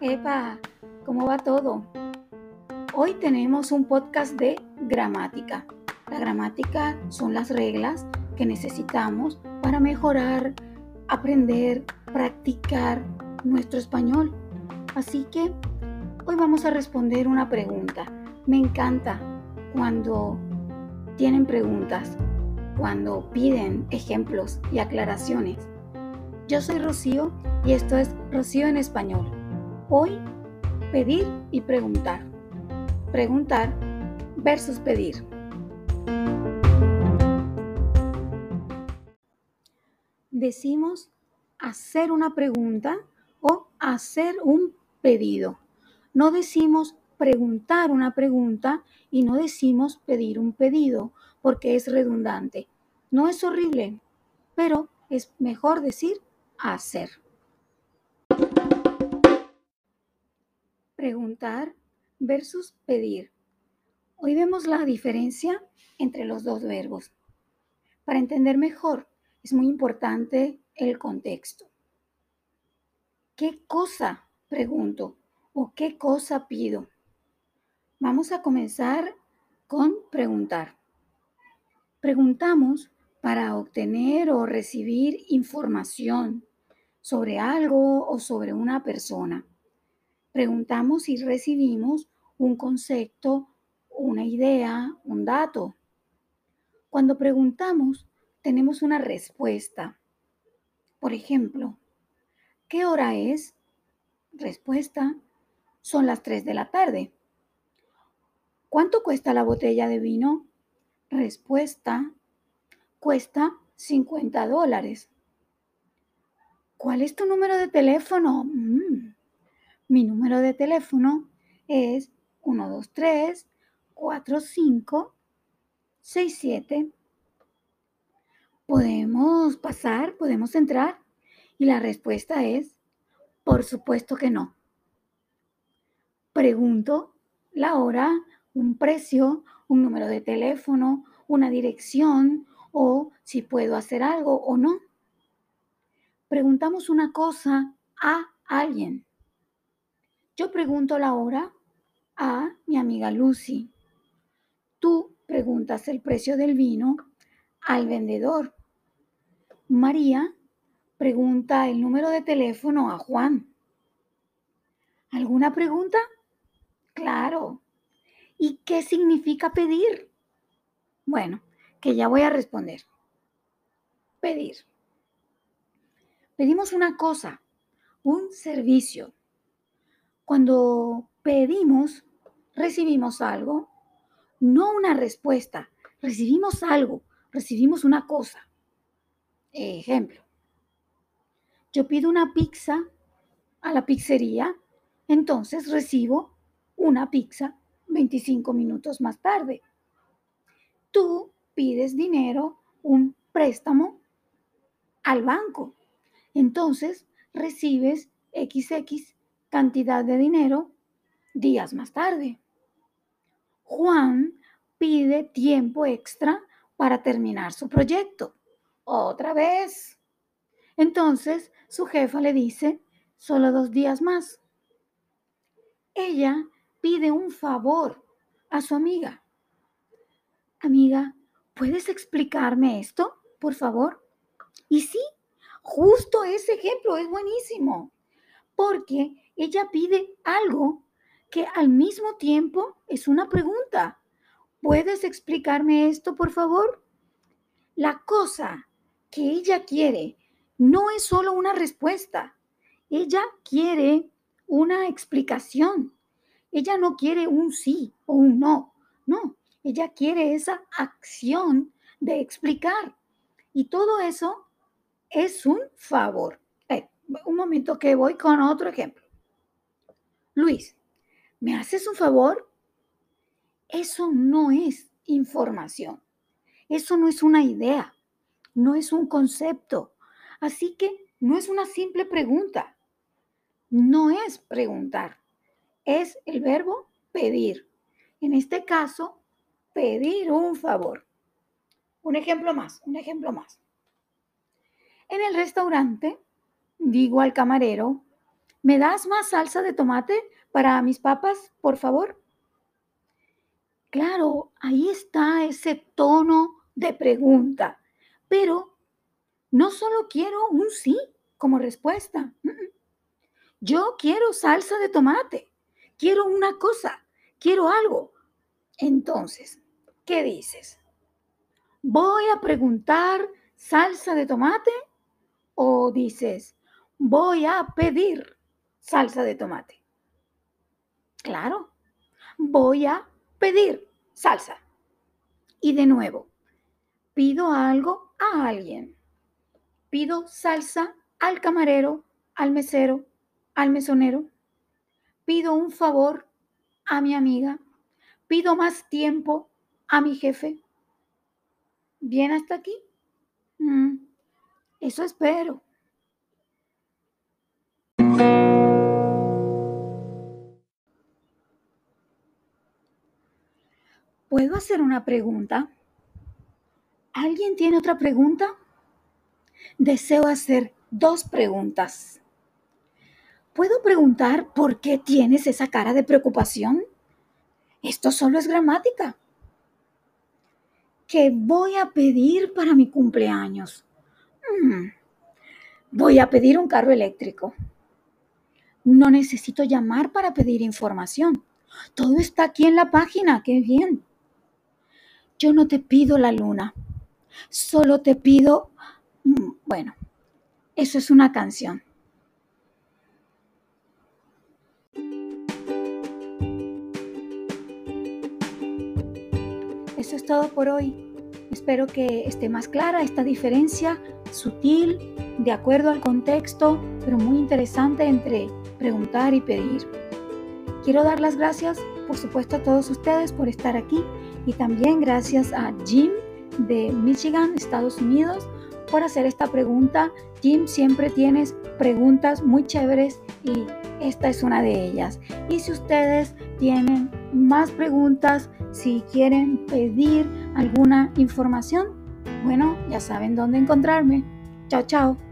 Epa, ¿cómo va todo? Hoy tenemos un podcast de gramática. La gramática son las reglas que necesitamos para mejorar, aprender, practicar nuestro español. Así que hoy vamos a responder una pregunta. Me encanta cuando tienen preguntas, cuando piden ejemplos y aclaraciones. Yo soy Rocío y esto es Rocío en español. Hoy, pedir y preguntar. Preguntar versus pedir. Decimos hacer una pregunta o hacer un pedido. No decimos preguntar una pregunta y no decimos pedir un pedido porque es redundante. No es horrible, pero es mejor decir hacer. preguntar versus pedir. Hoy vemos la diferencia entre los dos verbos. Para entender mejor, es muy importante el contexto. ¿Qué cosa pregunto o qué cosa pido? Vamos a comenzar con preguntar. Preguntamos para obtener o recibir información sobre algo o sobre una persona. Preguntamos y recibimos un concepto, una idea, un dato. Cuando preguntamos, tenemos una respuesta. Por ejemplo, ¿qué hora es? Respuesta, son las 3 de la tarde. ¿Cuánto cuesta la botella de vino? Respuesta, cuesta 50 dólares. ¿Cuál es tu número de teléfono? Mm, mi número de teléfono es 123 45 67. ¿Podemos pasar? ¿Podemos entrar? Y la respuesta es, por supuesto que no. Pregunto la hora, un precio, un número de teléfono, una dirección o si puedo hacer algo o no. Preguntamos una cosa a alguien. Yo pregunto la hora a mi amiga Lucy. Tú preguntas el precio del vino al vendedor. María pregunta el número de teléfono a Juan. ¿Alguna pregunta? Claro. ¿Y qué significa pedir? Bueno, que ya voy a responder. Pedir. Pedimos una cosa, un servicio. Cuando pedimos, recibimos algo, no una respuesta, recibimos algo, recibimos una cosa. Ejemplo, yo pido una pizza a la pizzería, entonces recibo una pizza 25 minutos más tarde. Tú pides dinero, un préstamo al banco, entonces recibes XX cantidad de dinero días más tarde. Juan pide tiempo extra para terminar su proyecto. Otra vez. Entonces su jefa le dice, solo dos días más. Ella pide un favor a su amiga. Amiga, ¿puedes explicarme esto, por favor? Y sí, justo ese ejemplo es buenísimo, porque ella pide algo que al mismo tiempo es una pregunta. ¿Puedes explicarme esto, por favor? La cosa que ella quiere no es solo una respuesta. Ella quiere una explicación. Ella no quiere un sí o un no. No, ella quiere esa acción de explicar. Y todo eso es un favor. Eh, un momento que voy con otro ejemplo. Luis, ¿me haces un favor? Eso no es información. Eso no es una idea. No es un concepto. Así que no es una simple pregunta. No es preguntar. Es el verbo pedir. En este caso, pedir un favor. Un ejemplo más, un ejemplo más. En el restaurante, digo al camarero, ¿me das más salsa de tomate para mis papas, por favor? Claro, ahí está ese tono de pregunta, pero no solo quiero un sí como respuesta. Yo quiero salsa de tomate, quiero una cosa, quiero algo. Entonces, ¿qué dices? ¿Voy a preguntar salsa de tomate o dices, voy a pedir salsa de tomate? Claro, voy a pedir salsa. Y de nuevo, pido algo a alguien. Pido salsa al camarero, al mesero, al mesonero. Pido un favor a mi amiga. Pido más tiempo a mi jefe. ¿Bien hasta aquí? Mm, eso espero. ¿Puedo hacer una pregunta? ¿Alguien tiene otra pregunta? Deseo hacer dos preguntas. ¿Puedo preguntar por qué tienes esa cara de preocupación? Esto solo es gramática. ¿Qué voy a pedir para mi cumpleaños? Mm, voy a pedir un carro eléctrico. No necesito llamar para pedir información. Todo está aquí en la página. ¡Qué bien! Yo no te pido la luna, solo te pido, mm, bueno, eso es una canción. Eso es todo por hoy. Espero que esté más clara esta diferencia sutil, de acuerdo al contexto, pero muy interesante entre preguntar y pedir. Quiero dar las gracias, por supuesto, a todos ustedes por estar aquí y también gracias a Jim de Michigan, Estados Unidos, por hacer esta pregunta. Jim, siempre tienes preguntas muy chéveres y esta es una de ellas. Y si ustedes tienen más preguntas, si quieren pedir alguna información, bueno, ya saben dónde encontrarme. Chao, chao.